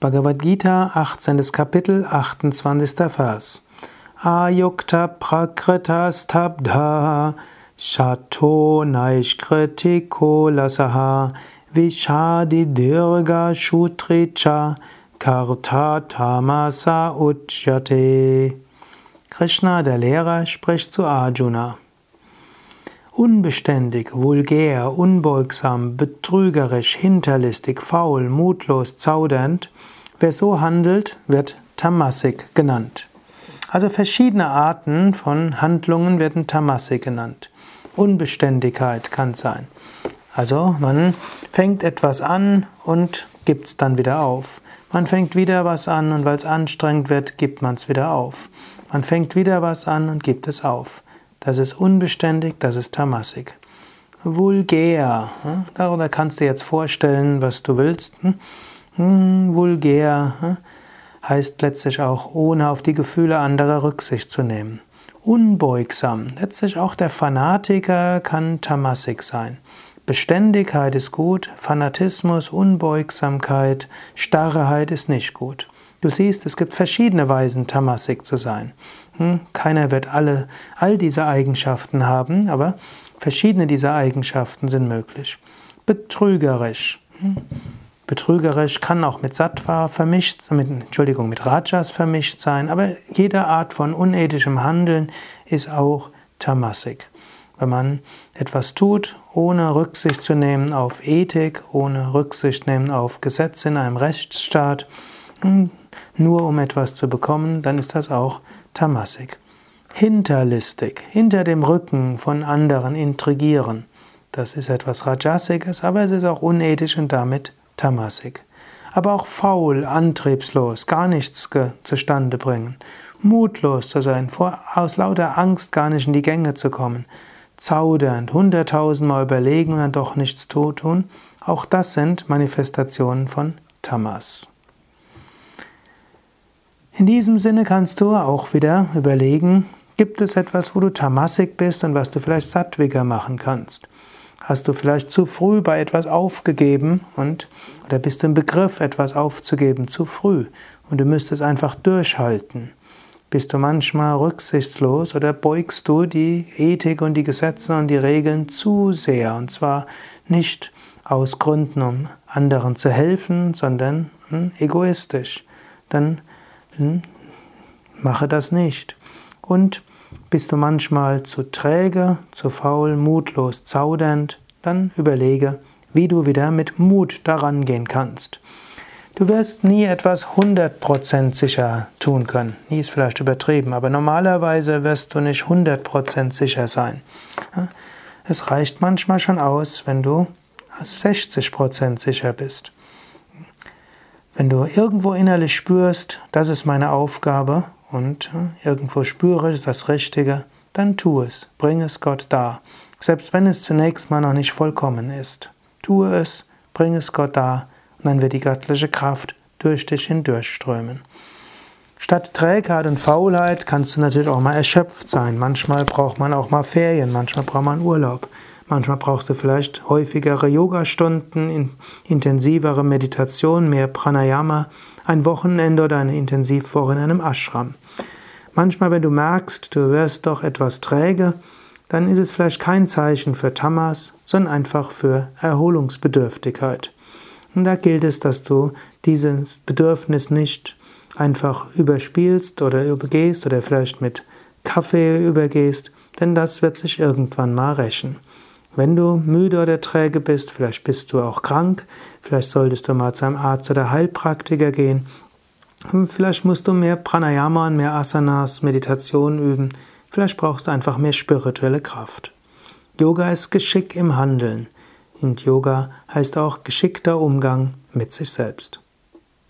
Bhagavad Gita, 18. Kapitel, 28. Vers. Ayukta prakrita stabdha shato naishkritiko lasaha vishadi dirga shutricha karta tamasa uchyate. Krishna, der Lehrer, spricht zu Arjuna. Unbeständig, vulgär, unbeugsam, betrügerisch, hinterlistig, faul, mutlos, zaudernd, wer so handelt, wird Tamasik genannt. Also verschiedene Arten von Handlungen werden Tamasik genannt. Unbeständigkeit kann sein. Also man fängt etwas an und gibt es dann wieder auf. Man fängt wieder was an und weil es anstrengend wird, gibt man es wieder auf. Man fängt wieder was an und gibt es auf. Das ist unbeständig, das ist tamasik. Vulgär, darüber kannst du jetzt vorstellen, was du willst. Hm? Hm, vulgär heißt letztlich auch, ohne auf die Gefühle anderer Rücksicht zu nehmen. Unbeugsam, letztlich auch der Fanatiker kann tamasik sein. Beständigkeit ist gut, Fanatismus, Unbeugsamkeit, Starrheit ist nicht gut. Du siehst, es gibt verschiedene Weisen, Tamasik zu sein. Hm, keiner wird alle, all diese Eigenschaften haben, aber verschiedene dieser Eigenschaften sind möglich. Betrügerisch. Hm, betrügerisch kann auch mit Sattva vermischt, mit, Entschuldigung, mit Rajas vermischt sein, aber jede Art von unethischem Handeln ist auch Tamasik. Wenn man etwas tut, ohne Rücksicht zu nehmen auf Ethik, ohne Rücksicht nehmen auf Gesetze in einem Rechtsstaat, hm, nur um etwas zu bekommen, dann ist das auch Tamasik. Hinterlistig, hinter dem Rücken von anderen intrigieren. Das ist etwas Rajasiges, aber es ist auch unethisch und damit Tamasik. Aber auch faul, antriebslos, gar nichts zustande bringen. Mutlos zu sein, vor, aus lauter Angst gar nicht in die Gänge zu kommen. Zaudernd, hunderttausendmal überlegen und dann doch nichts tun. Auch das sind Manifestationen von Tamas. In diesem Sinne kannst du auch wieder überlegen, gibt es etwas, wo du tamasik bist und was du vielleicht sattwiger machen kannst? Hast du vielleicht zu früh bei etwas aufgegeben und oder bist du im Begriff, etwas aufzugeben zu früh und du müsstest einfach durchhalten? Bist du manchmal rücksichtslos oder beugst du die Ethik und die Gesetze und die Regeln zu sehr und zwar nicht aus Gründen, um anderen zu helfen, sondern hm, egoistisch? Dann hm? Mache das nicht. Und bist du manchmal zu träge, zu faul, mutlos, zaudernd, dann überlege, wie du wieder mit Mut daran gehen kannst. Du wirst nie etwas 100% sicher tun können. Nie ist vielleicht übertrieben, aber normalerweise wirst du nicht 100% sicher sein. Es reicht manchmal schon aus, wenn du 60% sicher bist. Wenn du irgendwo innerlich spürst, das ist meine Aufgabe und äh, irgendwo spüre, das ist das Richtige, dann tu es, bring es Gott dar. Selbst wenn es zunächst mal noch nicht vollkommen ist. Tue es, bring es Gott dar und dann wird die göttliche Kraft durch dich hindurchströmen. Statt Trägheit und Faulheit kannst du natürlich auch mal erschöpft sein. Manchmal braucht man auch mal Ferien, manchmal braucht man Urlaub. Manchmal brauchst du vielleicht häufigere Yogastunden, intensivere Meditation, mehr Pranayama, ein Wochenende oder eine Intensivwoche in einem Ashram. Manchmal, wenn du merkst, du wirst doch etwas träge, dann ist es vielleicht kein Zeichen für Tamas, sondern einfach für Erholungsbedürftigkeit. Und da gilt es, dass du dieses Bedürfnis nicht einfach überspielst oder übergehst oder vielleicht mit Kaffee übergehst, denn das wird sich irgendwann mal rächen. Wenn du müde oder träge bist, vielleicht bist du auch krank, vielleicht solltest du mal zu einem Arzt oder Heilpraktiker gehen. Vielleicht musst du mehr Pranayama und mehr Asanas, Meditation üben. Vielleicht brauchst du einfach mehr spirituelle Kraft. Yoga ist Geschick im Handeln. Und Yoga heißt auch geschickter Umgang mit sich selbst.